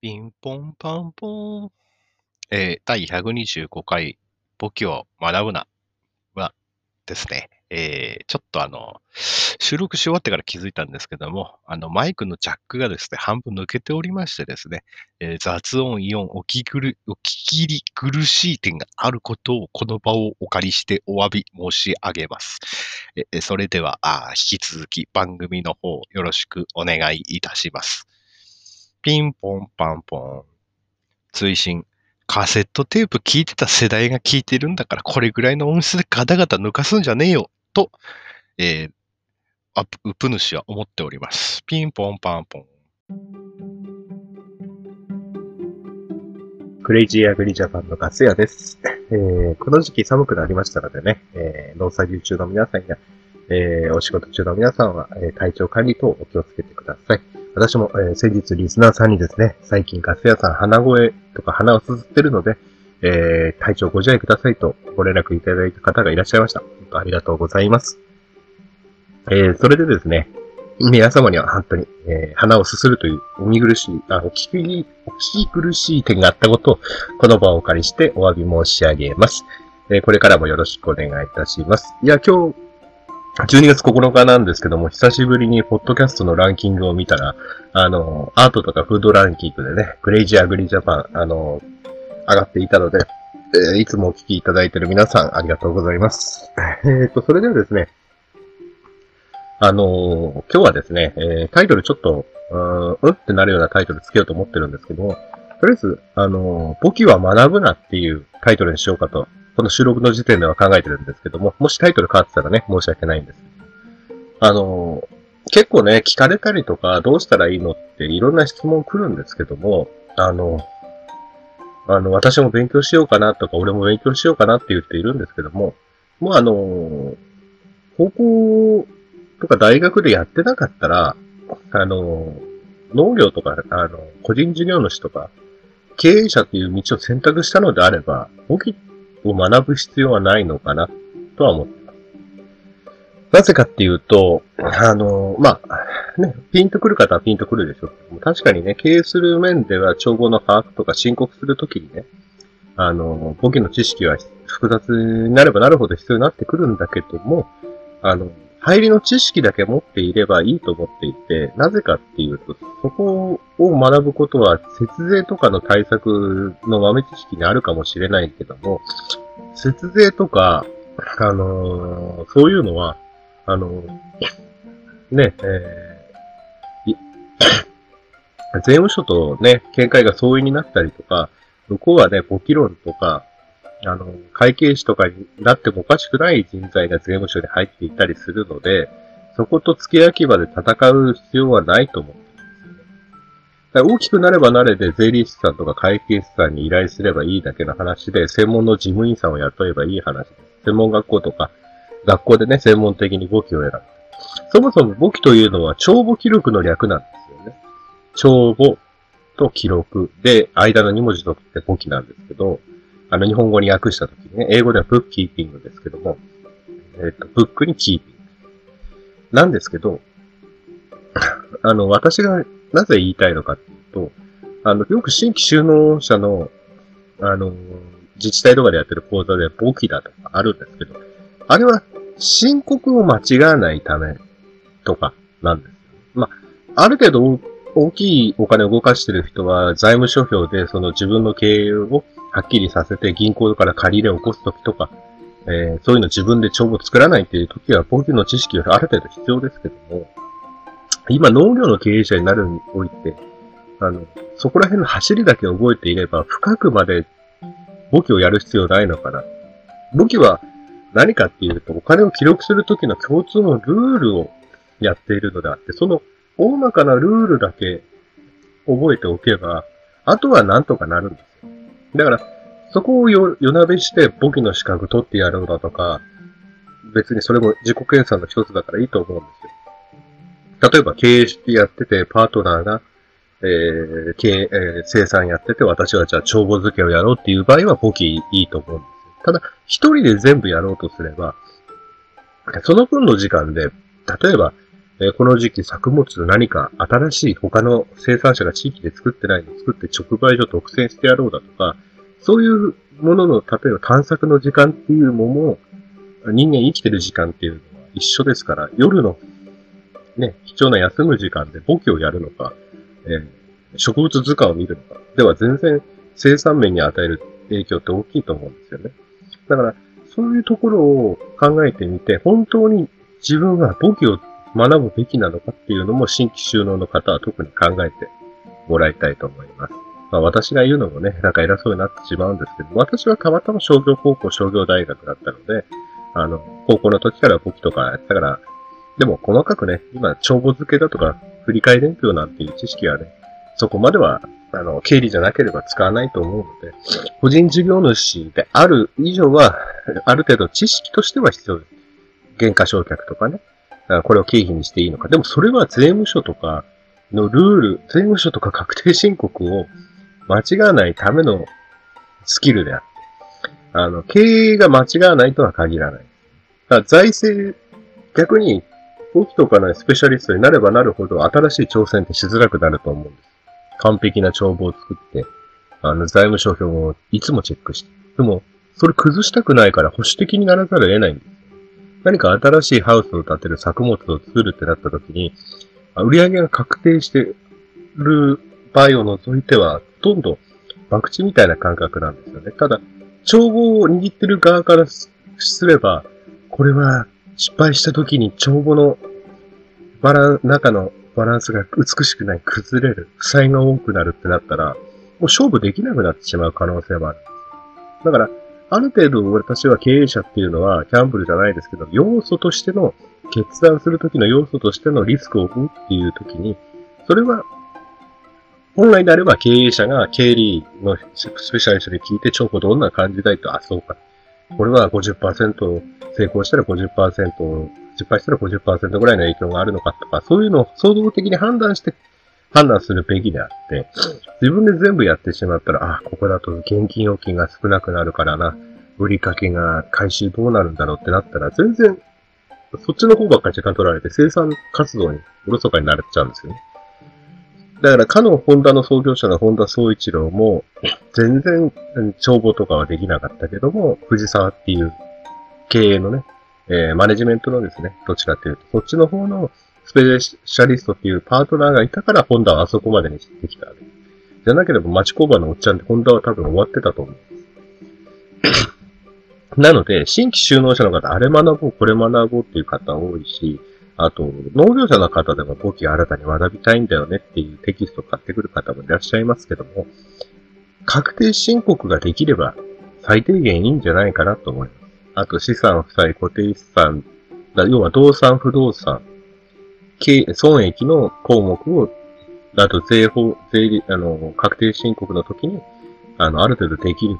ピンポンパンポーン。えー、第125回、簿記を学ぶなはですね、えー、ちょっとあの、収録し終わってから気づいたんですけども、あの、マイクのジャックがですね、半分抜けておりましてですね、えー、雑音、イオン、お聞きる、お聞きり苦しい点があることを、この場をお借りしてお詫び申し上げます。えそれではあ、引き続き番組の方よろしくお願いいたします。ピンポンパンポン。追伸。カセットテープ聞いてた世代が聞いてるんだから、これぐらいの音質でガタガタ抜かすんじゃねえよ、と、えー、アップ、ウプ主は思っております。ピンポンパンポン。クレイジーアグリジャパンのガス屋です。えー、この時期寒くなりましたのでね、えー、農作業中の皆さんや、えー、お仕事中の皆さんは、えー、体調管理等お気をつけてください。私も、えー、先日リスナーさんにですね、最近ガス屋さん鼻声とか鼻をすすってるので、えー、体調ご自愛くださいとご連絡いただいた方がいらっしゃいました。本当ありがとうございます。えー、それでですね、皆様には本当に、えー、鼻をすするというお見苦しい、あ、お聞き、お聞き苦しい点があったことを、この場をお借りしてお詫び申し上げます。えー、これからもよろしくお願いいたします。いや、今日、12月9日なんですけども、久しぶりにポッドキャストのランキングを見たら、あの、アートとかフードランキングでね、クレイジーアグリジャパン、あの、上がっていたので、えー、いつもお聞きいただいている皆さん、ありがとうございます。えっ、と、それではですね、あの、今日はですね、えー、タイトルちょっと、うん、うんってなるようなタイトルつけようと思ってるんですけども、とりあえず、あの簿記は学ぶなっていうタイトルにしようかとこの収録の時点では考えてるんですけども、もしタイトル変わってたらね、申し訳ないんです。あの、結構ね、聞かれたりとか、どうしたらいいのっていろんな質問来るんですけども、あの、あの、私も勉強しようかなとか、俺も勉強しようかなって言っているんですけども、もうあの、高校とか大学でやってなかったら、あの、農業とか、あの、個人事業主とか、経営者という道を選択したのであれば、簿記を学ぶ必要はないのかな、とは思ってます。なぜかっていうと、あの、まあ、ね、ピンとくる方はピンとくるでしょう。確かにね、経営する面では調合の把握とか申告するときにね、あの、簿記の知識は複雑になればなるほど必要になってくるんだけども、あの、入りの知識だけ持っていればいいと思っていて、なぜかっていうと、そこを学ぶことは、節税とかの対策の豆知識にあるかもしれないけども、節税とか、あのー、そういうのは、あのー、ね、えー、税務署とね、見解が相違になったりとか、向こうはね、簿記論とか、あの、会計士とかになってもおかしくない人材が税務署に入っていたりするので、そこと付け焼き場で戦う必要はないと思ってるんですよね。だ大きくなればなれで税理士さんとか会計士さんに依頼すればいいだけの話で、専門の事務員さんを雇えばいい話です。専門学校とか、学校でね、専門的に簿記を選ぶ。そもそも簿記というのは帳簿記録の略なんですよね。帳簿と記録で、間の2文字とって簿記なんですけど、あの、日本語に訳したときね、英語ではブックキーピングですけども、えっ、と、ブックにキーピング。なんですけど、あの、私がなぜ言いたいのかっていうと、あの、よく新規収納者の、あの、自治体とかでやってる講座で簿記だとかあるんですけど、あれは申告を間違わないためとかなんです。まあ、ある程度大きいお金を動かしてる人は財務諸表でその自分の経営をはっきりさせて銀行から借り入れを起こすときとか、えー、そういうの自分で帳簿作らないっていうときは、簿記の知識がある程度必要ですけども、今農業の経営者になるにおいて、あの、そこら辺の走りだけ覚えていれば、深くまで簿記をやる必要ないのかな。簿記は何かっていうと、お金を記録するときの共通のルールをやっているのであって、その大まかなルールだけ覚えておけば、あとはなんとかなるんです。だから、そこをよ夜なべして簿記の資格取ってやるんだとか、別にそれも自己検査の一つだからいいと思うんですよ。例えば経営してやってて、パートナーが、えー、経営、えー、生産やってて、私はじゃあ帳簿付けをやろうっていう場合は簿記いいと思うんですよ。ただ、一人で全部やろうとすれば、その分の時間で、例えば、えこの時期作物何か新しい他の生産者が地域で作ってないのを作って直売所独占してやろうだとか、そういうものの、例えば探索の時間っていうのも、人間生きてる時間っていうのは一緒ですから、夜のね、貴重な休む時間で簿記をやるのか、えー植物図鑑を見るのか、では全然生産面に与える影響って大きいと思うんですよね。だから、そういうところを考えてみて、本当に自分は簿記を学ぶべきなのかっていうのも新規収納の方は特に考えてもらいたいと思います。まあ私が言うのもね、なんか偉そうになってしまうんですけど、私はたまたま商業高校、商業大学だったので、あの、高校の時から簿記とかやったから、でも細かくね、今、帳簿付けだとか、振り替え伝票なんていう知識はね、そこまでは、あの、経理じゃなければ使わないと思うので、個人事業主である以上は、ある程度知識としては必要です。減価償却とかね。これを経費にしていいのか。でもそれは税務署とかのルール、税務署とか確定申告を間違わないためのスキルであって、あの、経営が間違わないとは限らない。だから財政、逆に、簿記とかのスペシャリストになればなるほど新しい挑戦ってしづらくなると思うんです。完璧な帳簿を作って、あの、財務諸表をいつもチェックして。でも、それ崩したくないから保守的にならざるを得ないんです。何か新しいハウスを建てる作物を作るってなった時に、あ売上げが確定してる場合を除いては、ほとんど博打みたいな感覚なんですよね。ただ、帳簿を握ってる側からすれば、これは失敗した時に帳簿のバラン、中のバランスが美しくない、崩れる、負債が多くなるってなったら、もう勝負できなくなってしまう可能性もある。だから、ある程度私は経営者っていうのは、キャンブルじゃないですけど、要素としての、決断するときの要素としてのリスクを負うっていうときに、それは、本来であれば経営者が経理のスペシャリストに聞いて、超過どんな感じたいと、あ、そうか。これは50%成功したら50%、失敗したら50%ぐらいの影響があるのかとか、そういうのを総合的に判断して判断するべきであって、自分で全部やってしまったら、あ、ここだと現金預金が少なくなるからな、売りかけが回収どうなるんだろうってなったら、全然、そっちの方ばっかり時間取られて生産活動におろそかになっちゃうんですよね。だから、かのホンダの創業者の本田総一郎も、全然、帳簿とかはできなかったけども、藤沢っていう経営のね、えーマネジメントのですね、どっちかっていうと、そっちの方のスペシャリストっていうパートナーがいたから、ホンダはあそこまでにしてきたわけ。じゃなければ町工場のおっちゃんってホンダは多分終わってたと思う。なので、新規就農者の方、あれ学ぼう、これ学ぼうっていう方多いし、あと、農業者の方でも簿記新たに学びたいんだよねっていうテキストを買ってくる方もいらっしゃいますけども、確定申告ができれば最低限いいんじゃないかなと思います。あと資産、負債、固定資産、要は動産、不動産、損益の項目を、あと税法、税理、あの、確定申告の時に、あの、ある程度できる。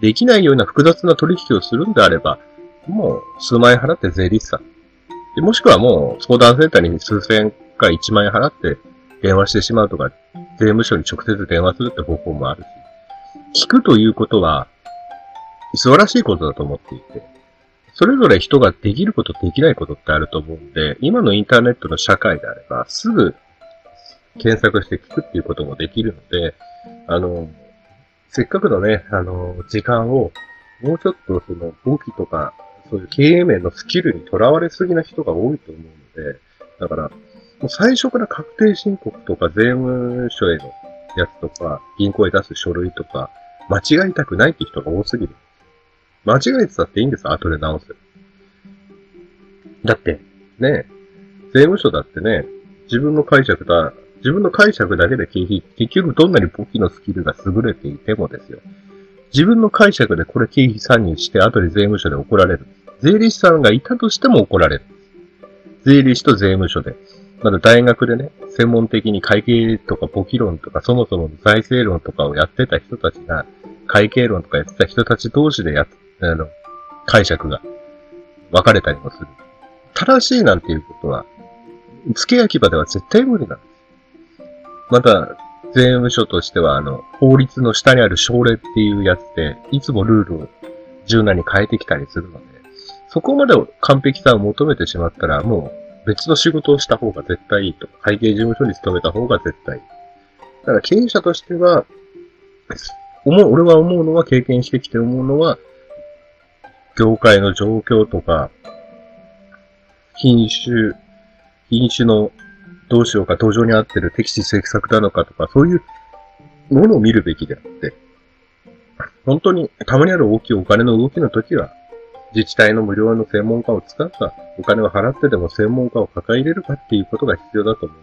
できないような複雑な取引をするんであれば、もう数万円払って税理士さん。でもしくはもう相談センターに数千円か1万円払って電話してしまうとか、税務署に直接電話するって方法もあるし。聞くということは、素晴らしいことだと思っていて、それぞれ人ができること、できないことってあると思うんで、今のインターネットの社会であれば、すぐ検索して聞くっていうこともできるので、あの、せっかくのね、あの、時間を、もうちょっとその、簿記とか、そういう経営面のスキルにとらわれすぎな人が多いと思うので、だから、もう最初から確定申告とか税務署へのやつとか、銀行へ出す書類とか、間違いたくないって人が多すぎる。間違えてたっていいんですよ、後で直せ。だって、ね、税務署だってね、自分の解釈だ、自分の解釈だけで経費、結局どんなに簿記のスキルが優れていてもですよ。自分の解釈でこれ経費参入して後で税務署で怒られる。税理士さんがいたとしても怒られる。税理士と税務署で。まだ大学でね、専門的に会計とか簿記論とかそもそもの財政論とかをやってた人たちが、会計論とかやってた人たち同士でやっ、あの、解釈が分かれたりもする。正しいなんていうことは、付け焼き場では絶対無理なんです。また、税務署としては、あの、法律の下にある省令っていうやつで、いつもルールを柔軟に変えてきたりするので、そこまで完璧さを求めてしまったら、もう別の仕事をした方が絶対いいと。会計事務所に勤めた方が絶対いい。だから経営者としては、思う、俺は思うのは、経験してきて思うのは、業界の状況とか、品種、品種のどうしようか、登場に合ってる適地適作なのかとか、そういうものを見るべきであって、本当にたまにある大きいお金の動きの時は、自治体の無料の専門家を使うか、お金を払ってでも専門家を抱え入れるかっていうことが必要だと思う。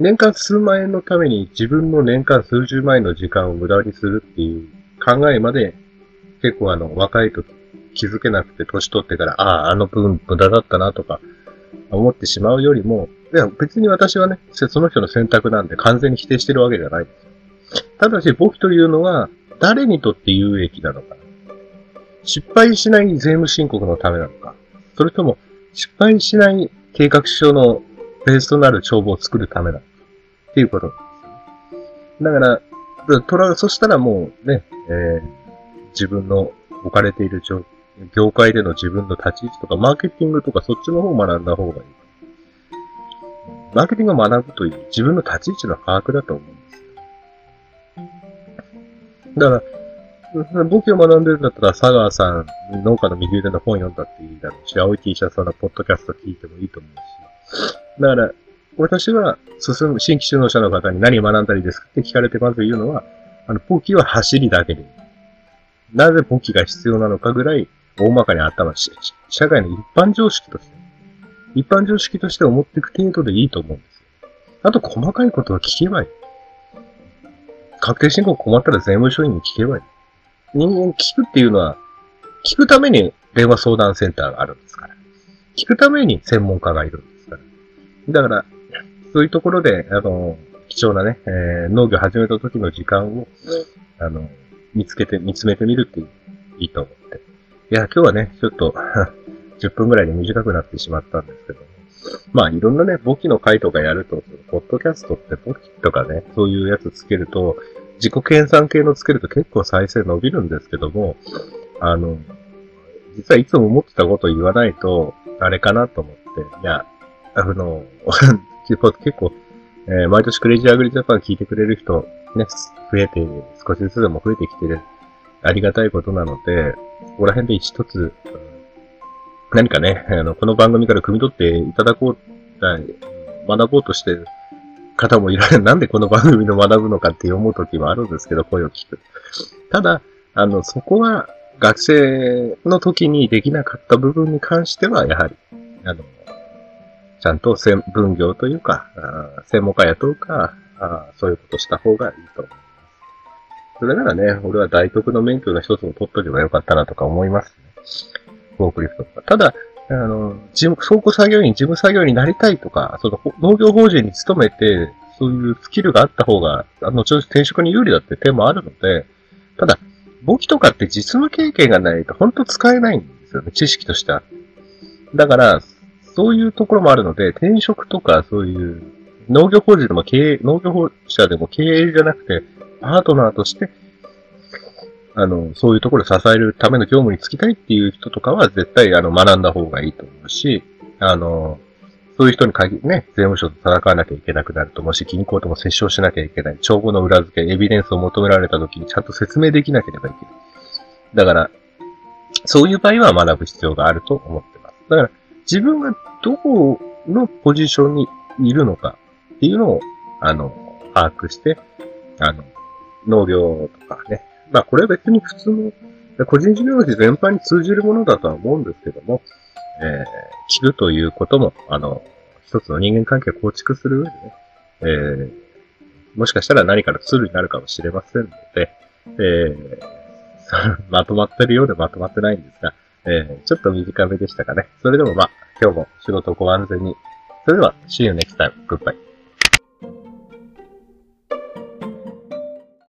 年間数万円のために自分の年間数十万円の時間を無駄にするっていう考えまで結構あの若い時気づけなくて年取ってからああ、あの分無駄だったなとか思ってしまうよりも、いや別に私はね、その人の選択なんで完全に否定してるわけじゃないですよ。ただし簿記というのは誰にとって有益なのか。失敗しない税務申告のためなのか。それとも失敗しない計画書のベースとなる帳簿を作るためなのか。っていうことなんですよ、だから、そしたらもうね、えー、自分の置かれている状業界での自分の立ち位置とか、マーケティングとかそっちの方を学んだ方がいい。マーケティングを学ぶという自分の立ち位置の把握だと思うんですよ。だから、簿記を学んでるんだったら、佐川さん、農家の右腕の本読んだっていいだろうし、青い T シャツのポッドキャスト聞いてもいいと思うし。だから、私は進む新規就農者の方に何を学んだりですかって聞かれてまず言うのは、あの、簿記は走りだけでいい。なぜ簿記が必要なのかぐらい、大まかに頭し、社会の一般常識として、一般常識として思っていく程度でいいと思うんです。あと、細かいことは聞けばいい。確定申告困ったら税務署員に聞けばいい。人間聞くっていうのは、聞くために電話相談センターがあるんですから。聞くために専門家がいるんですから。だから、そういうところで、あの、貴重なね、えー、農業始めた時の時間を、あの、見つけて、見つめてみるってい、いと思って。いや、今日はね、ちょっと 10分ぐらいで短くなってしまったんですけど。まあ、いろんなね、簿記の回とかやると、ポッドキャストって簿記とかね、そういうやつつけると、自己計算系のつけると結構再生伸びるんですけども、あの、実はいつも思ってたこと言わないと、あれかなと思って、いや、あの、結構、えー、毎年クレイジーアグリジャパン聞いてくれる人、ね、増えて、少しずつでも増えてきてる、ありがたいことなので、ここら辺で一つ、何かね、あの、この番組から汲み取っていただこう、学ぼうとしてる方もいられる。なんでこの番組の学ぶのかって思う時もあるんですけど、声を聞く。ただ、あの、そこは学生の時にできなかった部分に関しては、やはり、あの、ちゃんと分業というか、専門家雇うか、あそういうことした方がいいと思います。それならね、俺は大徳の免許の一つも取っとけばよかったなとか思いますね。フォークリフトとか。ただ、あの、事務、倉庫作業員、事務作業員になりたいとか、その農業法人に勤めて、そういうスキルがあった方が、あの、ちょ転職に有利だって点もあるので、ただ、簿記とかって実務経験がないと本当使えないんですよね、知識としては。だから、そういうところもあるので、転職とかそういう農業法人でも経営、農業法者でも経営じゃなくて、パートナーとして、あの、そういうところを支えるための業務に就きたいっていう人とかは絶対あの学んだ方がいいと思うし、あの、そういう人に限りね、税務署と戦わなきゃいけなくなると、もし銀行とも折衝しなきゃいけない、帳簿の裏付け、エビデンスを求められた時にちゃんと説明できなければいけない。だから、そういう場合は学ぶ必要があると思ってます。だから、自分がどこのポジションにいるのかっていうのを、あの、把握して、あの、農業とかね。まあ、これは別に普通の、個人事業主全般に通じるものだとは思うんですけども、えー、聞くということも、あの、一つの人間関係を構築する上でね、えー、もしかしたら何かのツールになるかもしれませんので、えー、まとまってるようでまとまってないんですが、えー、ちょっと短めでしたかね。それでもまあ、今日も仕事ご安全に。それでは、see you next time. Goodbye.